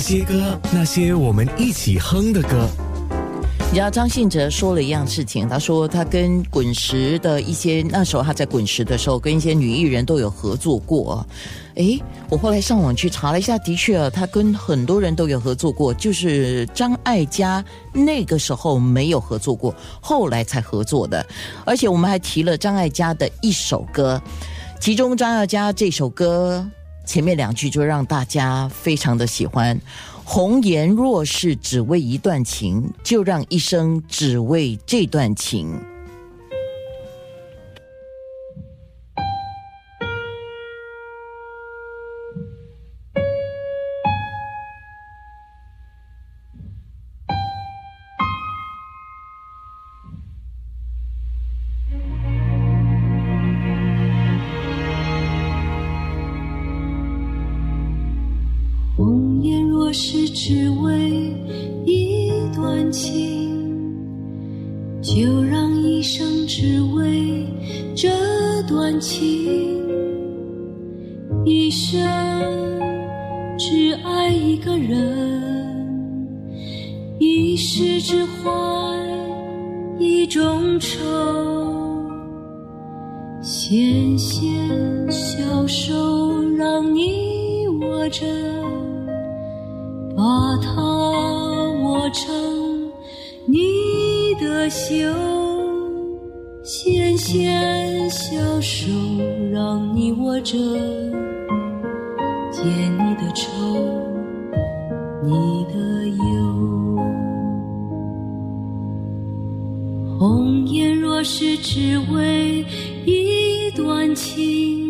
些歌，那些我们一起哼的歌。你知道张信哲说了一样事情，他说他跟滚石的一些那时候他在滚石的时候，跟一些女艺人都有合作过。诶，我后来上网去查了一下，的确啊，他跟很多人都有合作过，就是张艾嘉那个时候没有合作过，后来才合作的。而且我们还提了张艾嘉的一首歌，其中张艾嘉这首歌前面两句就让大家非常的喜欢。红颜若是只为一段情，就让一生只为这段情。是只为一段情，就让一生只为这段情，一生只爱一个人，一世只怀一种愁，纤纤小手让你握着。把它握成你的袖，纤纤小手让你握着，解你的愁，你的忧。红颜若是只为一段情。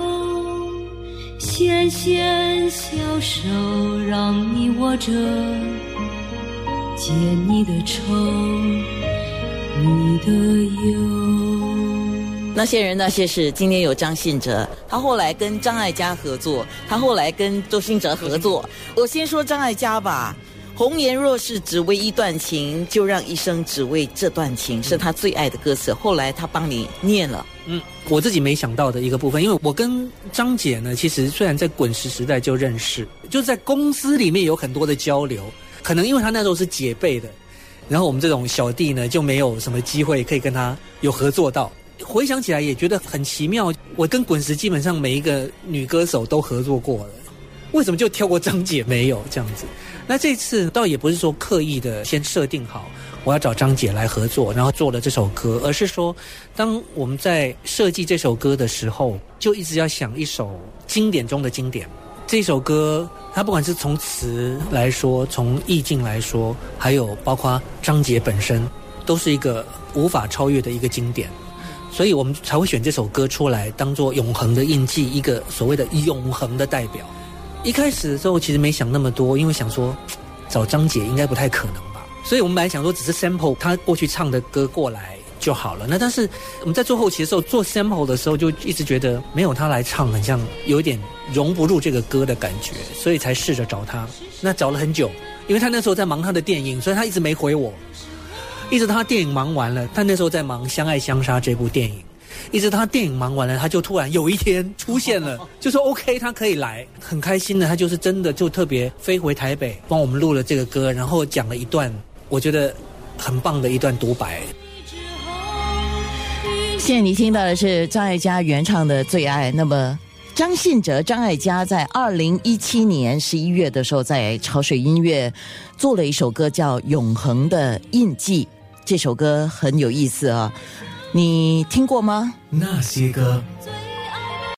纤纤小手让你握着，解你的愁，你的忧。那些人那些事，今天有张信哲，他后来跟张艾嘉合作，他后来跟周兴哲合作。我先说张艾嘉吧。红颜若是只为一段情，就让一生只为这段情，是他最爱的歌词。后来他帮你念了。嗯，我自己没想到的一个部分，因为我跟张姐呢，其实虽然在滚石时代就认识，就在公司里面有很多的交流。可能因为他那时候是姐辈的，然后我们这种小弟呢，就没有什么机会可以跟他有合作到。回想起来也觉得很奇妙，我跟滚石基本上每一个女歌手都合作过了。为什么就跳过张姐没有这样子？那这次倒也不是说刻意的先设定好我要找张姐来合作，然后做了这首歌，而是说，当我们在设计这首歌的时候，就一直要想一首经典中的经典。这首歌它不管是从词来说，从意境来说，还有包括张姐本身，都是一个无法超越的一个经典。所以我们才会选这首歌出来，当做永恒的印记，一个所谓的永恒的代表。一开始的时候，其实没想那么多，因为想说 找张姐应该不太可能吧，所以我们本来想说只是 sample 她过去唱的歌过来就好了。那但是我们在做后期的时候做 sample 的时候，就一直觉得没有她来唱，很像有一点融不入这个歌的感觉，所以才试着找她。那找了很久，因为他那时候在忙他的电影，所以他一直没回我，一直他电影忙完了，他那时候在忙《相爱相杀》这部电影。一直他电影忙完了，他就突然有一天出现了，就说 OK，他可以来，很开心的。他就是真的就特别飞回台北，帮我们录了这个歌，然后讲了一段我觉得很棒的一段独白。现在你听到的是张艾嘉原唱的《最爱》。那么张信哲、张艾嘉在二零一七年十一月的时候，在潮水音乐做了一首歌叫《永恒的印记》，这首歌很有意思啊。你听过吗？那些歌。